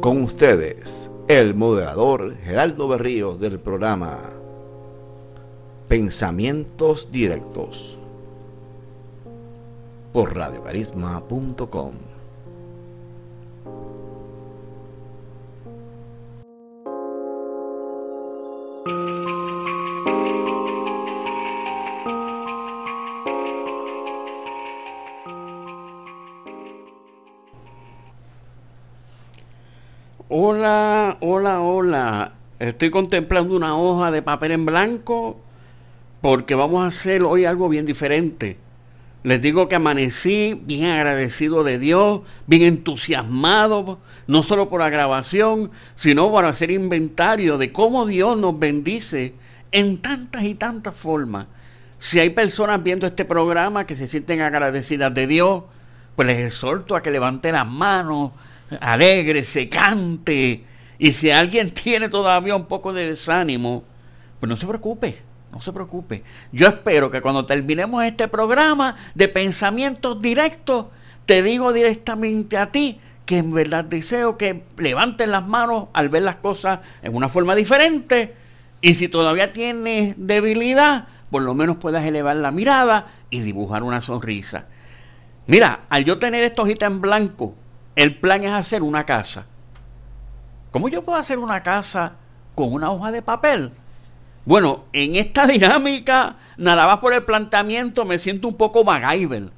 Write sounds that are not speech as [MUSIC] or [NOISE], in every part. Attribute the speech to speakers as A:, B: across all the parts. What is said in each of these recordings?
A: Con ustedes, el moderador Geraldo Berríos del programa Pensamientos Directos por radiocarisma.com.
B: Hola, hola. Estoy contemplando una hoja de papel en blanco porque vamos a hacer hoy algo bien diferente. Les digo que amanecí bien agradecido de Dios, bien entusiasmado, no solo por la grabación, sino por hacer inventario de cómo Dios nos bendice en tantas y tantas formas. Si hay personas viendo este programa que se sienten agradecidas de Dios, pues les exhorto a que levanten las manos, alegre, se cante. Y si alguien [LAUGHS] tiene todavía un poco de desánimo, pues no se preocupe, no se preocupe. Yo espero que cuando terminemos este programa de pensamientos directos, te digo directamente a ti que en verdad deseo que levanten las manos al ver las cosas en una forma diferente. Y si todavía tienes debilidad, por lo menos puedas elevar la mirada y dibujar una sonrisa. Mira, al yo tener esta hojita en blanco, el plan es hacer una casa. ¿Cómo yo puedo hacer una casa con una hoja de papel? Bueno, en esta [LAUGHS] dinámica, nada más por el planteamiento, me siento un poco MacGyver.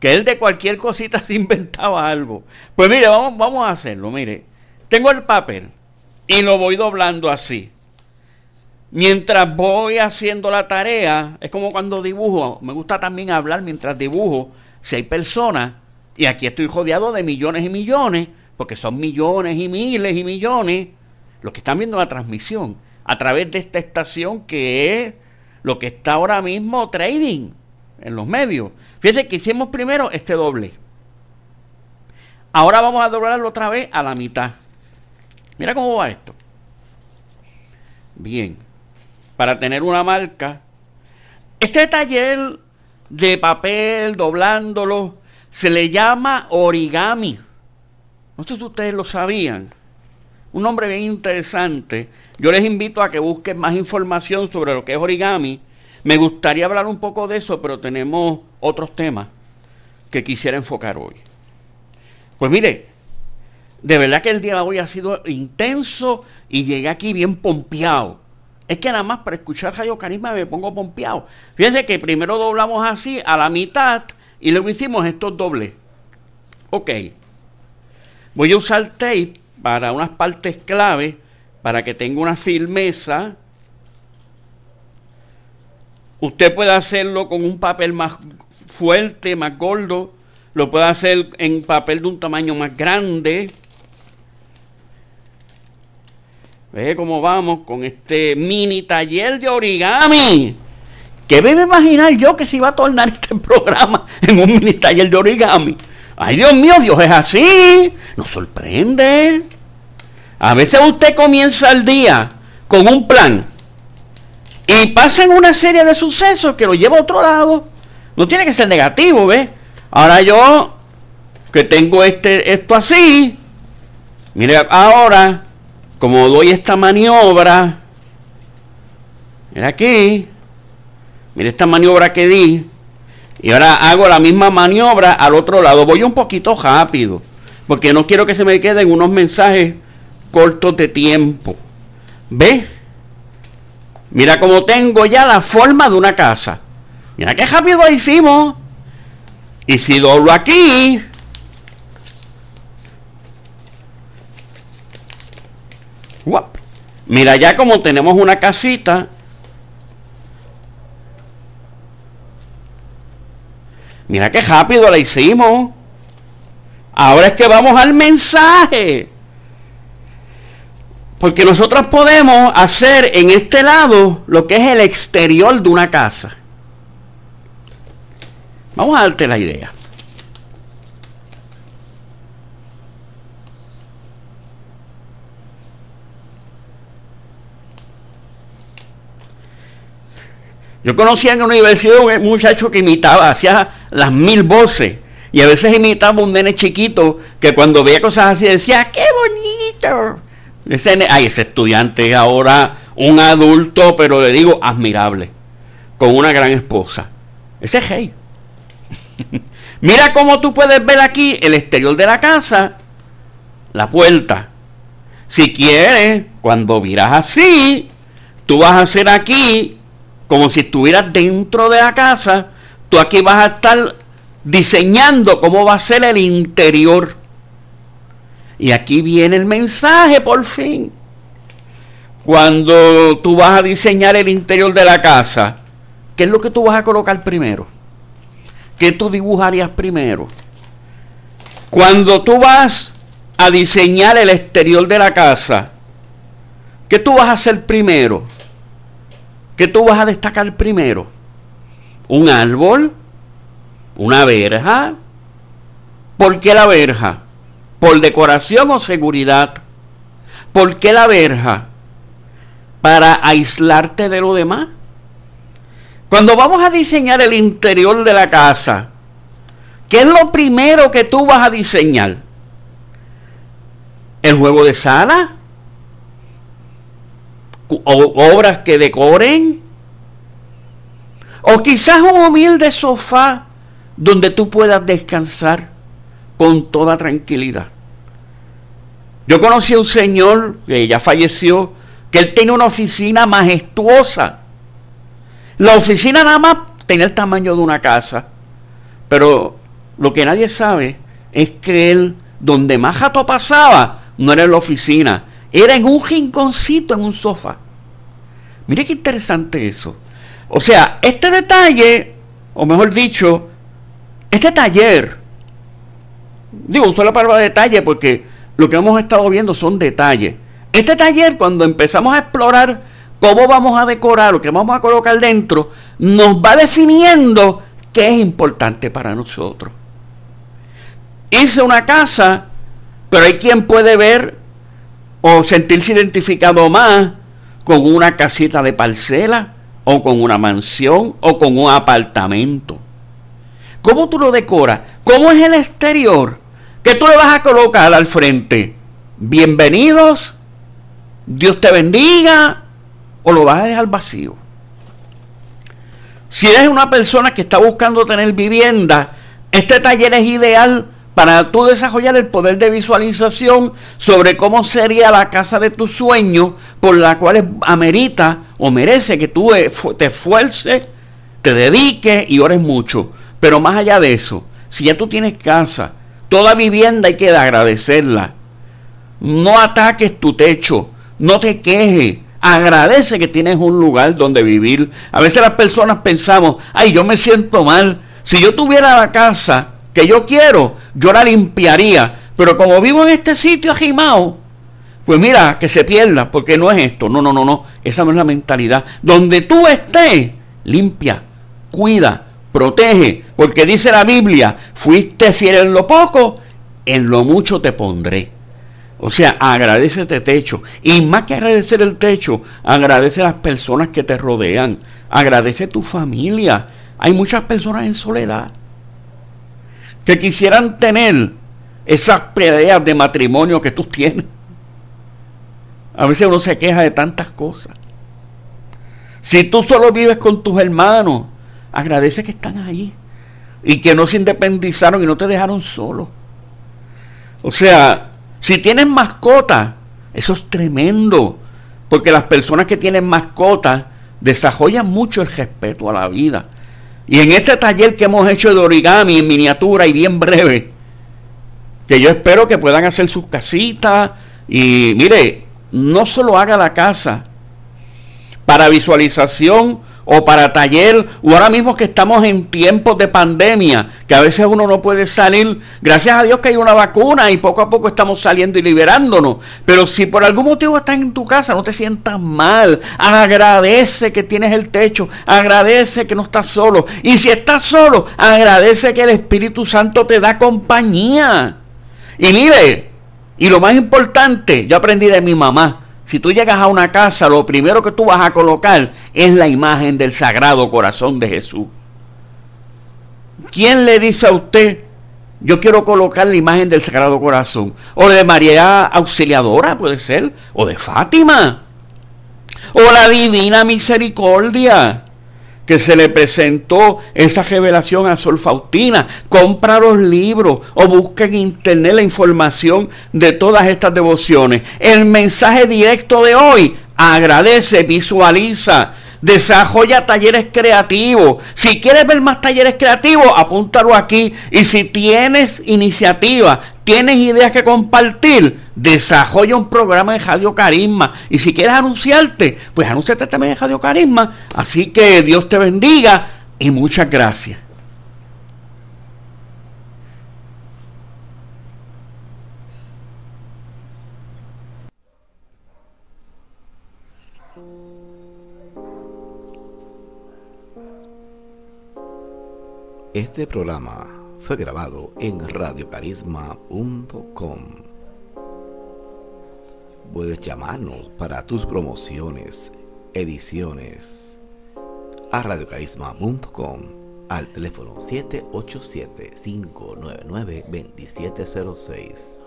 B: Que él de cualquier cosita [LAUGHS] se inventaba algo. Pues mire, vamos, vamos a hacerlo. Mire, tengo el papel y lo voy doblando así. Mientras voy haciendo la tarea, es como cuando dibujo. Me gusta también hablar mientras dibujo. Si hay personas y aquí estoy rodeado de millones y millones, porque son millones y miles y millones los que están viendo la transmisión a través de esta estación que es lo que está ahora mismo trading en los medios. Fíjense que hicimos primero este doble. Ahora vamos a doblarlo otra vez a la mitad. Mira cómo va esto. Bien. Para tener una marca. Este taller de papel, doblándolo, se le llama origami. No sé si ustedes lo sabían. Un nombre bien interesante. Yo les invito a que busquen más información sobre lo que es origami. Me gustaría hablar un poco de eso, pero tenemos otros temas que quisiera enfocar hoy. Pues mire, de verdad que el día de hoy ha sido intenso y llegué aquí bien pompeado. Es que nada más para escuchar Radio Carisma me pongo pompeado. Fíjense que primero doblamos así a la mitad y luego hicimos estos dobles. Ok. Voy a usar tape para unas partes clave para que tenga una firmeza. Usted puede hacerlo con un papel más fuerte, más gordo. Lo puede hacer en papel de un tamaño más grande. Ve cómo vamos con este mini taller de origami. ¿Qué me imaginar yo que se iba a tornar este [LAUGHS] programa en un mini taller de origami? Ay, Dios mío, Dios es así. Nos sorprende. A veces usted comienza el día con un plan y pasan una serie de sucesos que lo lleva a otro lado. No tiene que ser negativo, ¿ves? Ahora yo, que tengo este, esto así, mire, ahora, como doy esta maniobra, mira aquí, mire esta maniobra que di, y ahora hago la misma maniobra al otro lado. Voy un poquito rápido, porque no quiero que se me queden unos mensajes cortos de tiempo. ¿Ve? Mira cómo tengo ya la forma de una casa. Mira qué rápido hicimos. Y si doblo aquí, mira ya como tenemos una casita Mira qué rápido la hicimos. Ahora es que vamos al mensaje. Porque nosotros podemos hacer en este lado lo que es el exterior de una casa. Vamos a darte la idea. Yo conocía en la universidad un muchacho que imitaba, hacía las mil voces. Y a veces imitaba un nene chiquito que cuando veía cosas así decía, ¡qué bonito! Ese, ay, ese estudiante es ahora un adulto, pero le digo, admirable, con una gran esposa. Ese es hey. [LAUGHS] Mira cómo tú puedes ver aquí el exterior de la casa, la puerta. Si quieres, cuando miras así, tú vas a hacer aquí como si estuvieras dentro de la casa, tú aquí vas a estar diseñando cómo va a ser el interior. Y aquí viene el mensaje por fin. Cuando tú vas a diseñar el interior de la casa, ¿qué es lo que tú vas a colocar primero? ¿Qué tú dibujarías primero? Cuando tú vas a diseñar el exterior de la casa, ¿qué tú vas a hacer primero? ¿Qué tú vas a destacar primero? ¿Un árbol? ¿Una verja? ¿Por qué la verja? ¿Por decoración o seguridad? ¿Por qué la verja? ¿Para aislarte de lo demás? Cuando vamos a diseñar el interior de la casa, ¿qué es lo primero que tú vas a diseñar? ¿El juego de sala? obras que decoren. O quizás un humilde sofá donde tú puedas descansar con toda tranquilidad. Yo conocí a un señor que ya falleció, que él tiene una oficina majestuosa. La oficina nada más tenía el tamaño de una casa. Pero lo que nadie sabe es que él, donde más jato pasaba, no era en la oficina, era en un rinconcito, en un sofá. Mire qué interesante eso. O sea, este detalle, o mejor dicho, este taller, digo, uso la palabra detalle porque lo que hemos estado viendo son detalles. Este taller, cuando empezamos a explorar cómo vamos a decorar o qué vamos a colocar dentro, nos va definiendo qué es importante para nosotros. Hice una casa, pero hay quien puede ver o sentirse identificado más con una casita de parcela o con una mansión o con un apartamento. ¿Cómo tú lo decoras? ¿Cómo es el exterior? ¿Qué tú le vas a colocar al frente? Bienvenidos, Dios te bendiga o lo vas a dejar vacío. Si eres una persona que está buscando tener vivienda, este taller es ideal para tú desarrollar el poder de visualización sobre cómo sería la casa de tu sueño, por la cual amerita o merece que tú te esfuerces, te dediques y ores mucho. Pero más allá de eso, si ya tú tienes casa, toda vivienda hay que agradecerla. No ataques tu techo, no te quejes, agradece que tienes un lugar donde vivir. A veces las personas pensamos, ay, yo me siento mal. Si yo tuviera la casa, que yo quiero, yo la limpiaría. Pero como vivo en este sitio agimado, pues mira, que se pierda, porque no es esto. No, no, no, no. Esa no es la mentalidad. Donde tú estés, limpia, cuida, protege. Porque dice la Biblia, fuiste fiel en lo poco, en lo mucho te pondré. O sea, agradece este techo. Y más que agradecer el techo, agradece a las personas que te rodean. Agradece tu familia. Hay muchas personas en soledad que quisieran tener esas peleas de matrimonio que tú tienes. A veces uno se queja de tantas cosas. Si tú solo vives con tus hermanos, agradece que están ahí y que no se independizaron y no te dejaron solo. O sea, si tienes mascota, eso es tremendo, porque las personas que tienen mascota desarrollan mucho el respeto a la vida. Y en este taller que hemos hecho de origami en miniatura y bien breve, que yo espero que puedan hacer sus casitas y mire, no solo haga la casa para visualización o para taller, o ahora mismo que estamos en tiempos de pandemia, que a veces uno no puede salir, gracias a Dios que hay una vacuna y poco a poco estamos saliendo y liberándonos, pero si por algún motivo estás en tu casa, no te sientas mal, agradece que tienes el techo, agradece que no estás solo, y si estás solo, agradece que el Espíritu Santo te da compañía. Y mire, y lo más importante, yo aprendí de mi mamá, Si tú llegas a una casa, lo primero que tú vas a colocar es la imagen del Sagrado Corazón de Jesús. ¿Quién le dice a usted, yo quiero colocar la imagen del Sagrado Corazón? O de María Auxiliadora, puede ser, o de Fátima, o la Divina Misericordia que se le presentó esa revelación a Sol Faustina. Compra los libros o busca en internet la información de todas estas devociones. El mensaje directo de hoy agradece, visualiza, desarrolla talleres creativos. Si quieres ver más talleres creativos, apúntalo aquí. Y si tienes iniciativa, tienes ideas que compartir, desarrolla un programa de Radio Carisma. Y si quieres anunciarte, pues anúnciate también en Radio Carisma. Así que Dios te bendiga y muchas gracias.
A: Este programa fue grabado en radiocarisma.com. Puedes llamarnos para tus promociones, ediciones a radiocarisma.com al teléfono 787-599-2706.